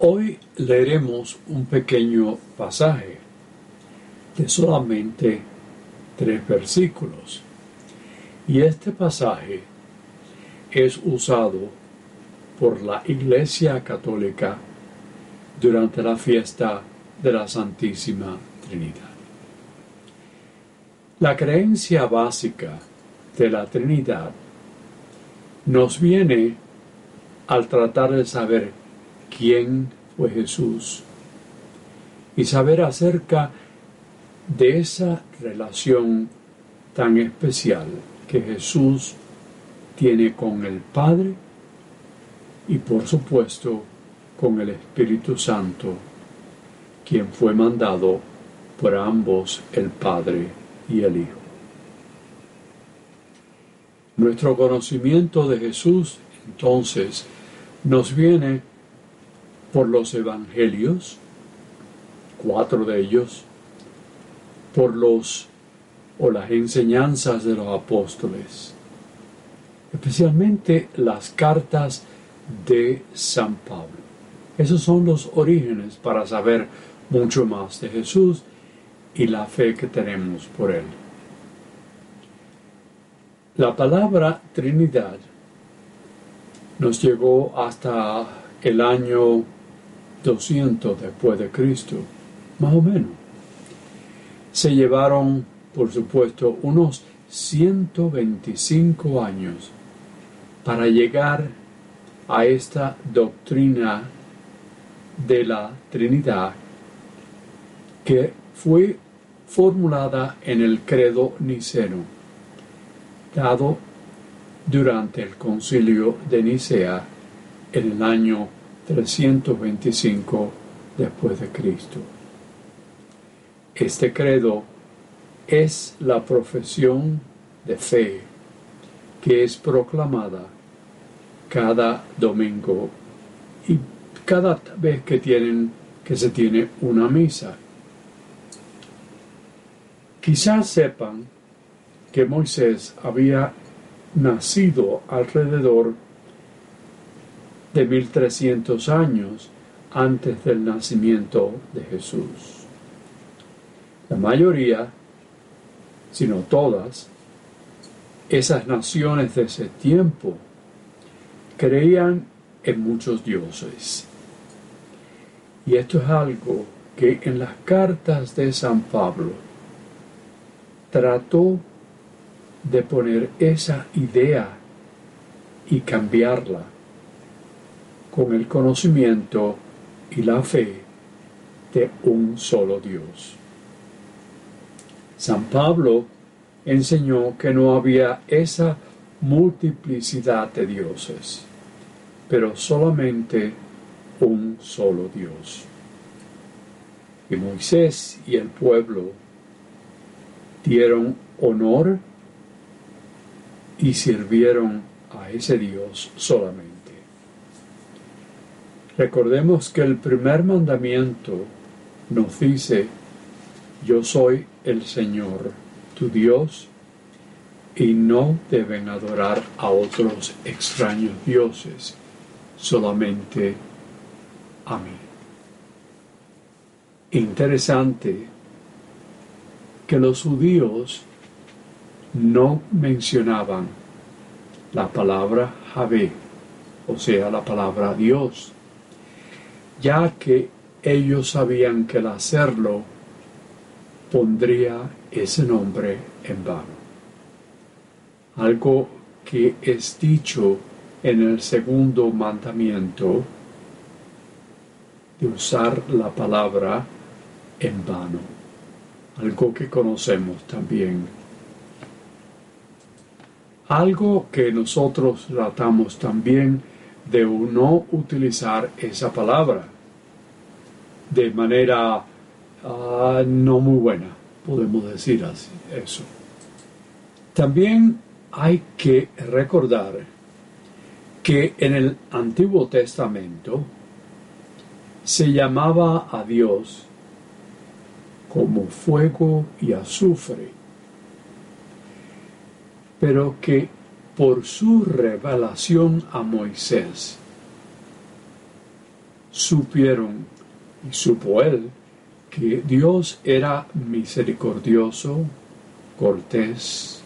Hoy leeremos un pequeño pasaje de solamente tres versículos. Y este pasaje es usado por la Iglesia Católica durante la fiesta de la Santísima Trinidad. La creencia básica de la Trinidad nos viene al tratar de saber quién fue Jesús y saber acerca de esa relación tan especial que Jesús tiene con el Padre y por supuesto con el Espíritu Santo, quien fue mandado por ambos el Padre y el Hijo. Nuestro conocimiento de Jesús entonces nos viene por los evangelios, cuatro de ellos, por los o las enseñanzas de los apóstoles, especialmente las cartas de San Pablo. Esos son los orígenes para saber mucho más de Jesús y la fe que tenemos por Él. La palabra Trinidad nos llegó hasta el año 200 después de Cristo, más o menos. Se llevaron, por supuesto, unos 125 años para llegar a esta doctrina de la Trinidad que fue formulada en el credo niceno, dado durante el concilio de Nicea en el año 325 después de Cristo. Este credo es la profesión de fe que es proclamada cada domingo y cada vez que tienen que se tiene una misa. Quizás sepan que Moisés había nacido alrededor de 1300 años antes del nacimiento de Jesús. La mayoría, si no todas, esas naciones de ese tiempo creían en muchos dioses. Y esto es algo que en las cartas de San Pablo trató de poner esa idea y cambiarla con el conocimiento y la fe de un solo Dios. San Pablo enseñó que no había esa multiplicidad de dioses, pero solamente un solo Dios. Y Moisés y el pueblo dieron honor y sirvieron a ese Dios solamente. Recordemos que el primer mandamiento nos dice, yo soy el Señor, tu Dios, y no deben adorar a otros extraños dioses, solamente a mí. Interesante que los judíos no mencionaban la palabra Javé, o sea, la palabra Dios ya que ellos sabían que al hacerlo pondría ese nombre en vano. Algo que es dicho en el segundo mandamiento de usar la palabra en vano, algo que conocemos también. Algo que nosotros tratamos también de no utilizar esa palabra de manera ah, no muy buena, podemos decir así, eso. También hay que recordar que en el Antiguo Testamento se llamaba a Dios como fuego y azufre, pero que por su revelación a Moisés supieron y supo él que Dios era misericordioso, cortés,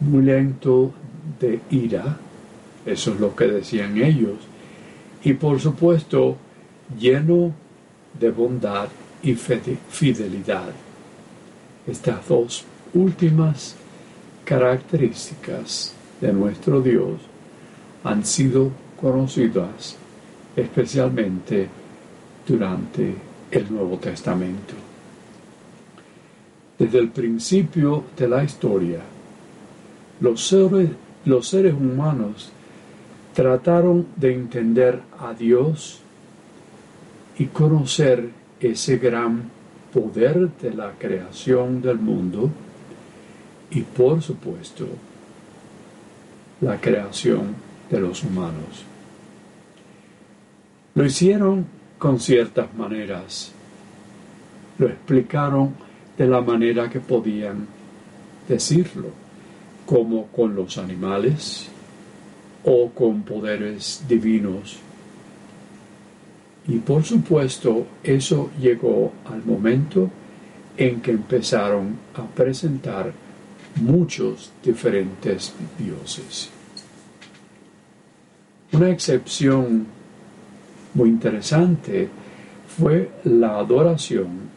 muy lento de ira, eso es lo que decían ellos, y por supuesto lleno de bondad y fidelidad. Estas dos últimas características de nuestro Dios han sido conocidas especialmente durante el Nuevo Testamento. Desde el principio de la historia, los seres, los seres humanos trataron de entender a Dios y conocer ese gran poder de la creación del mundo y por supuesto la creación de los humanos. Lo hicieron con ciertas maneras, lo explicaron de la manera que podían decirlo, como con los animales o con poderes divinos. Y por supuesto eso llegó al momento en que empezaron a presentar muchos diferentes dioses. Una excepción muy interesante fue la adoración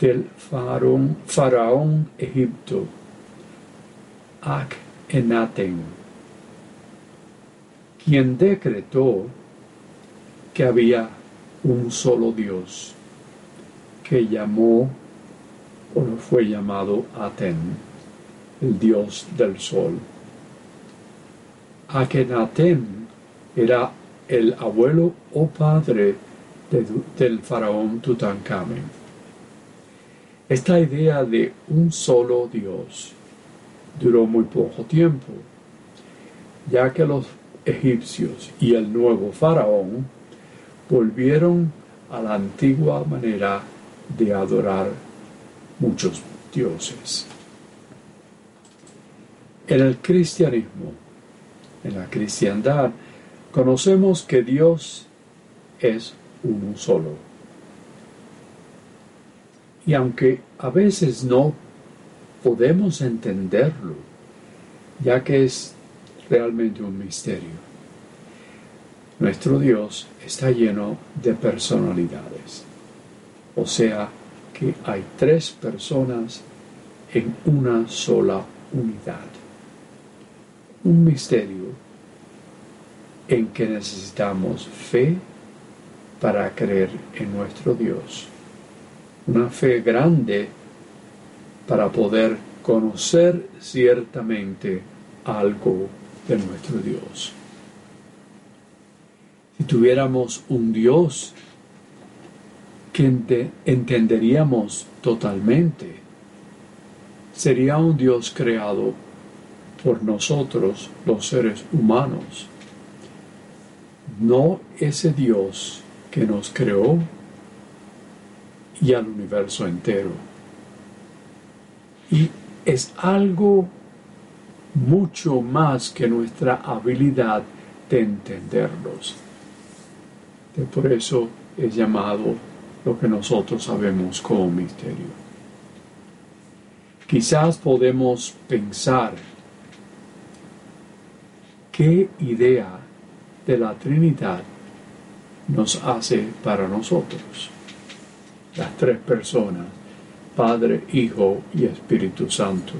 del faraón, faraón egipto Akhenaten, quien decretó que había un solo Dios que llamó o fue llamado Aten, el dios del sol. Akhenaten era el abuelo o padre del faraón Tutankamen. Esta idea de un solo Dios duró muy poco tiempo, ya que los egipcios y el nuevo faraón volvieron a la antigua manera de adorar muchos dioses. En el cristianismo, en la cristiandad, conocemos que Dios es uno solo. Y aunque a veces no podemos entenderlo, ya que es realmente un misterio, nuestro Dios está lleno de personalidades. O sea que hay tres personas en una sola unidad. Un misterio en que necesitamos fe para creer en nuestro Dios. Una fe grande para poder conocer ciertamente algo de nuestro Dios. Si tuviéramos un Dios que entenderíamos totalmente, sería un Dios creado por nosotros, los seres humanos, no ese Dios que nos creó y al universo entero. Y es algo mucho más que nuestra habilidad de entenderlos. por eso es llamado lo que nosotros sabemos como misterio. Quizás podemos pensar qué idea de la Trinidad nos hace para nosotros. Las tres personas, Padre, Hijo y Espíritu Santo.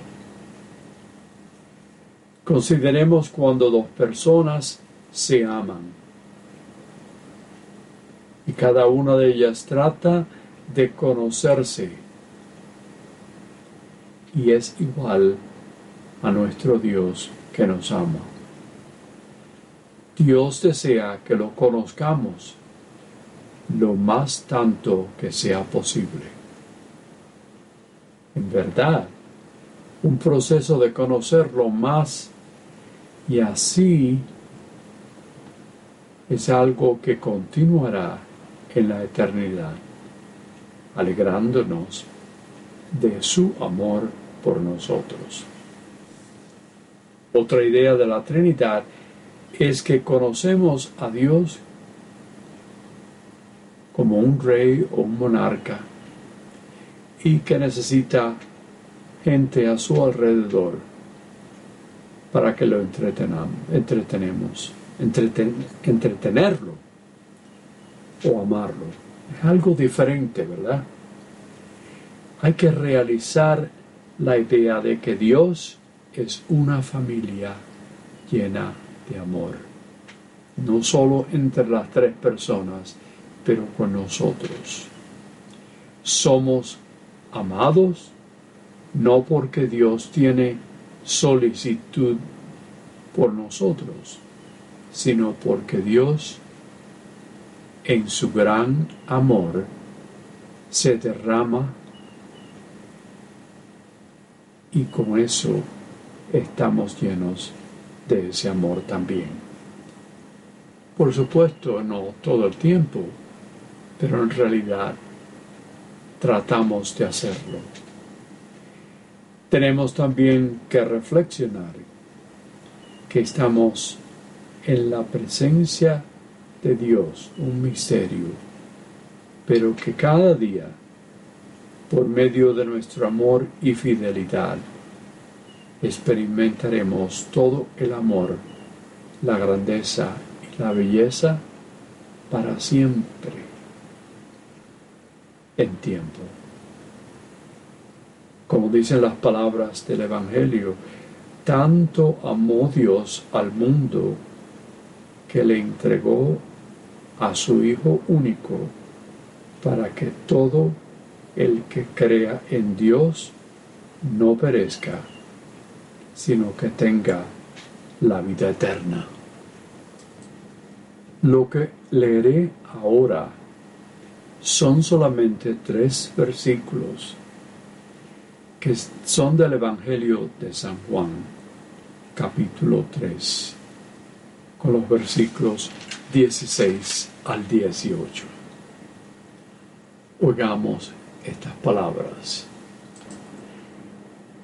Consideremos cuando dos personas se aman y cada una de ellas trata de conocerse y es igual a nuestro Dios que nos ama. Dios desea que lo conozcamos lo más tanto que sea posible. En verdad, un proceso de conocerlo más y así es algo que continuará en la eternidad, alegrándonos de su amor por nosotros. Otra idea de la Trinidad es que conocemos a Dios como un rey o un monarca y que necesita gente a su alrededor para que lo entretenemos, entretenerlo o amarlo. Es algo diferente, ¿verdad? Hay que realizar la idea de que Dios es una familia llena de amor, no solo entre las tres personas, pero con nosotros. Somos amados no porque Dios tiene solicitud por nosotros, sino porque Dios en su gran amor se derrama y con eso estamos llenos de ese amor también. Por supuesto, no todo el tiempo, pero en realidad tratamos de hacerlo. Tenemos también que reflexionar que estamos en la presencia de Dios, un misterio, pero que cada día, por medio de nuestro amor y fidelidad, experimentaremos todo el amor, la grandeza y la belleza para siempre en tiempo. Como dicen las palabras del Evangelio, tanto amó Dios al mundo que le entregó a su Hijo único para que todo el que crea en Dios no perezca, sino que tenga la vida eterna. Lo que leeré ahora son solamente tres versículos que son del Evangelio de San Juan, capítulo 3, con los versículos 16 al 18. Oigamos estas palabras.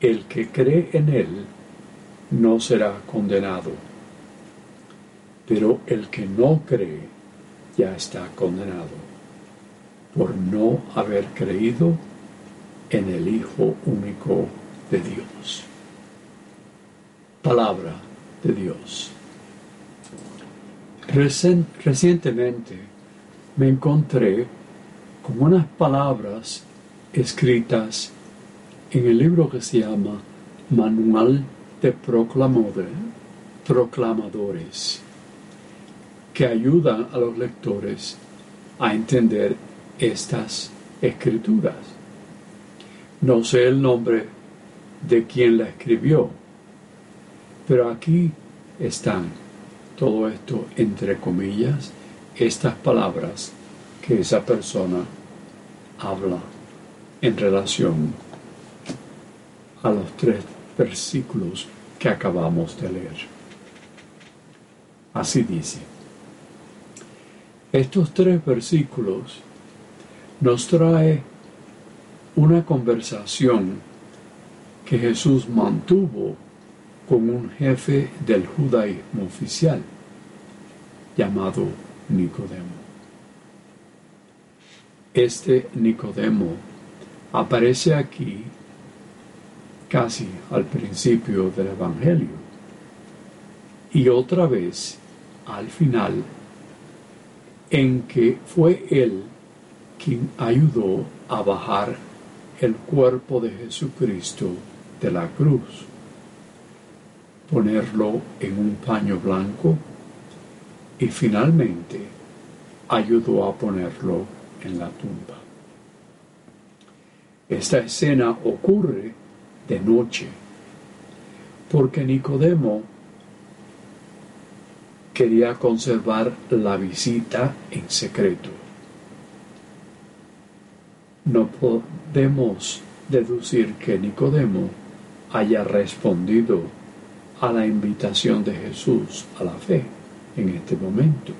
El que cree en Él no será condenado, pero el que no cree ya está condenado por no haber creído en el Hijo único de Dios. Palabra de Dios. Recientemente me encontré con unas palabras escritas en el libro que se llama Manual de Proclamadores, que ayudan a los lectores a entender estas escrituras. No sé el nombre de quien la escribió, pero aquí están todo esto entre comillas, estas palabras que esa persona habla en relación a los tres versículos que acabamos de leer. Así dice. Estos tres versículos nos trae una conversación que Jesús mantuvo con un jefe del judaísmo oficial llamado Nicodemo. Este Nicodemo aparece aquí casi al principio del Evangelio y otra vez al final en que fue él quien ayudó a bajar el cuerpo de Jesucristo de la cruz, ponerlo en un paño blanco y finalmente ayudó a ponerlo en la tumba. Esta escena ocurre de noche, porque Nicodemo quería conservar la visita en secreto. No podemos deducir que Nicodemo haya respondido a la invitación de Jesús a la fe en este momento.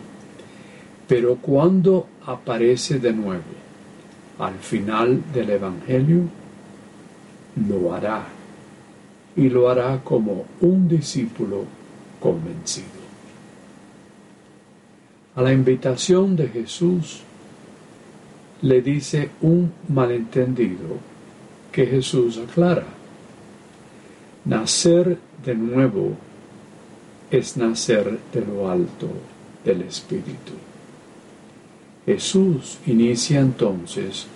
Pero cuando aparece de nuevo al final del Evangelio, lo hará y lo hará como un discípulo convencido. A la invitación de Jesús le dice un malentendido que Jesús aclara. Nacer de nuevo es nacer de lo alto del Espíritu. Jesús inicia entonces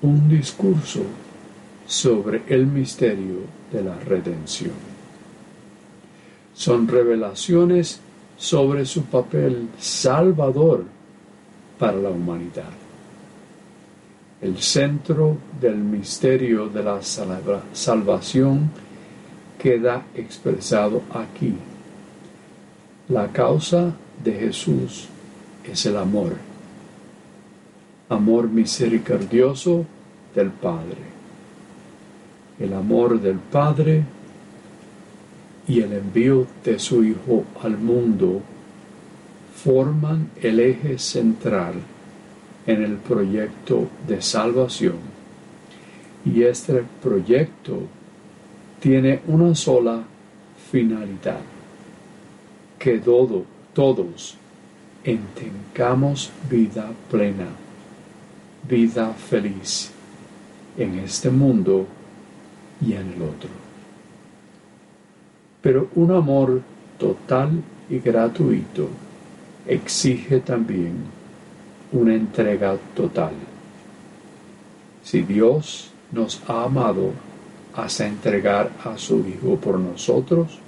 un discurso sobre el misterio de la redención. Son revelaciones sobre su papel salvador para la humanidad. El centro del misterio de la salvación queda expresado aquí. La causa de Jesús es el amor, amor misericordioso del Padre. El amor del Padre y el envío de su Hijo al mundo forman el eje central en el proyecto de salvación. Y este proyecto tiene una sola finalidad, que todo, todos entengamos vida plena, vida feliz en este mundo y en el otro. Pero un amor total y gratuito exige también una entrega total. Si Dios nos ha amado hasta entregar a su Hijo por nosotros,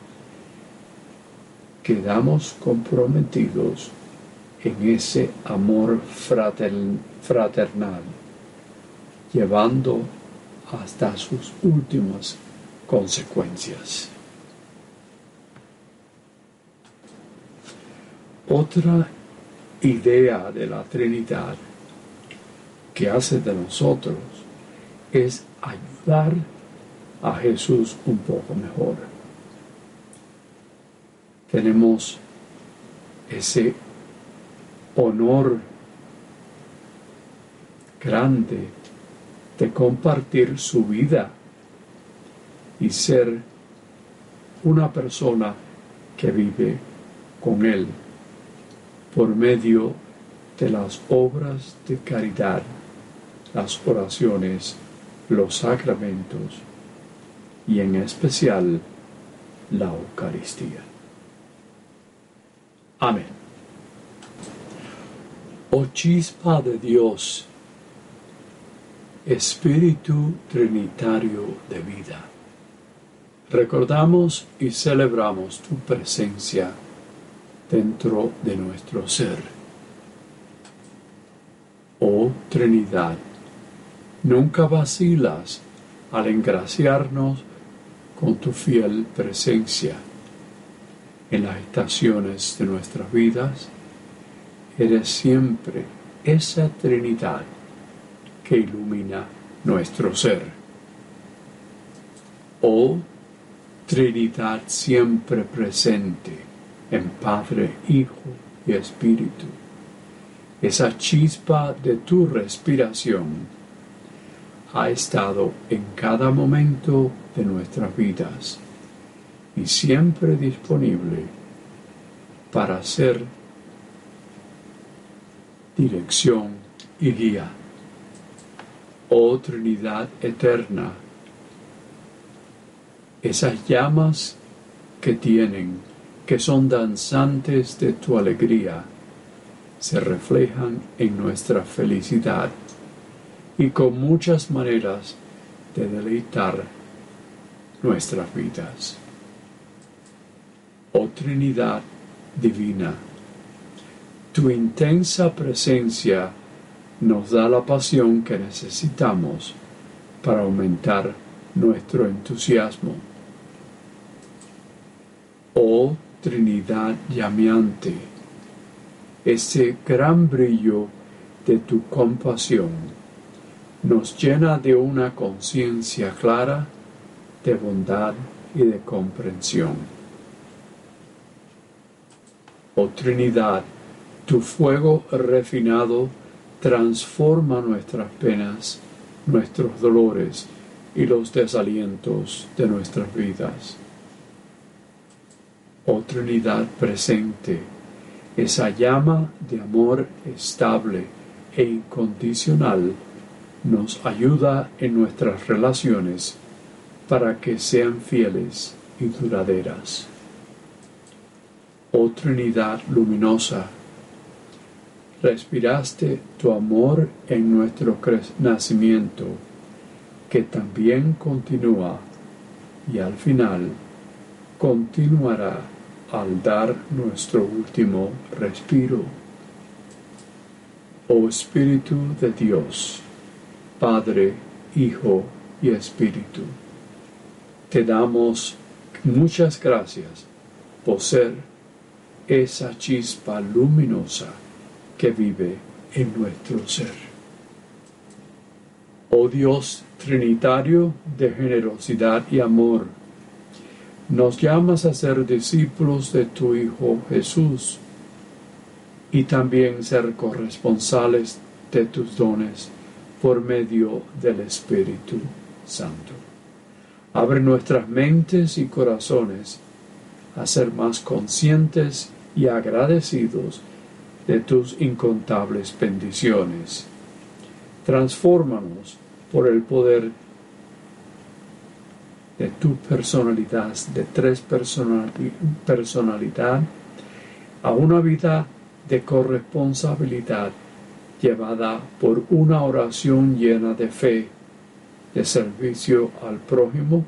quedamos comprometidos en ese amor fraternal, llevando hasta sus últimas consecuencias. Otra idea de la Trinidad que hace de nosotros es ayudar a Jesús un poco mejor. Tenemos ese honor grande de compartir su vida y ser una persona que vive con Él por medio de las obras de caridad, las oraciones, los sacramentos y en especial la Eucaristía. Amén. Oh chispa de Dios, Espíritu Trinitario de vida, recordamos y celebramos tu presencia dentro de nuestro ser. Oh Trinidad, nunca vacilas al engraciarnos con tu fiel presencia en las estaciones de nuestras vidas. Eres siempre esa Trinidad que ilumina nuestro ser. Oh Trinidad siempre presente en Padre, Hijo y Espíritu. Esa chispa de tu respiración ha estado en cada momento de nuestras vidas y siempre disponible para ser dirección y guía. Oh Trinidad eterna, esas llamas que tienen que son danzantes de tu alegría, se reflejan en nuestra felicidad y con muchas maneras de deleitar nuestras vidas. Oh Trinidad Divina, tu intensa presencia nos da la pasión que necesitamos para aumentar nuestro entusiasmo. Oh Trinidad llameante, ese gran brillo de tu compasión nos llena de una conciencia clara de bondad y de comprensión. Oh Trinidad, tu fuego refinado transforma nuestras penas, nuestros dolores y los desalientos de nuestras vidas. Oh Trinidad presente, esa llama de amor estable e incondicional nos ayuda en nuestras relaciones para que sean fieles y duraderas. Oh Trinidad luminosa, respiraste tu amor en nuestro nacimiento, que también continúa y al final continuará al dar nuestro último respiro. Oh Espíritu de Dios, Padre, Hijo y Espíritu, te damos muchas gracias por ser esa chispa luminosa que vive en nuestro ser. Oh Dios Trinitario de generosidad y amor, nos llamas a ser discípulos de tu Hijo Jesús y también ser corresponsales de tus dones por medio del Espíritu Santo. Abre nuestras mentes y corazones a ser más conscientes y agradecidos de tus incontables bendiciones. Transfórmanos por el poder de tu personalidad, de tres personalidad, a una vida de corresponsabilidad llevada por una oración llena de fe, de servicio al prójimo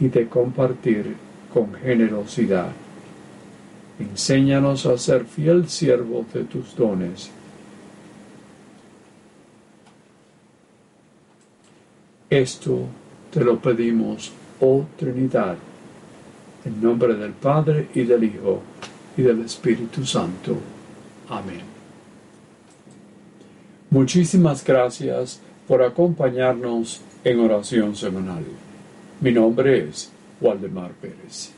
y de compartir con generosidad. Enséñanos a ser fiel siervo de tus dones. Esto te lo pedimos, oh Trinidad, en nombre del Padre y del Hijo y del Espíritu Santo. Amén. Muchísimas gracias por acompañarnos en oración semanal. Mi nombre es Waldemar Pérez.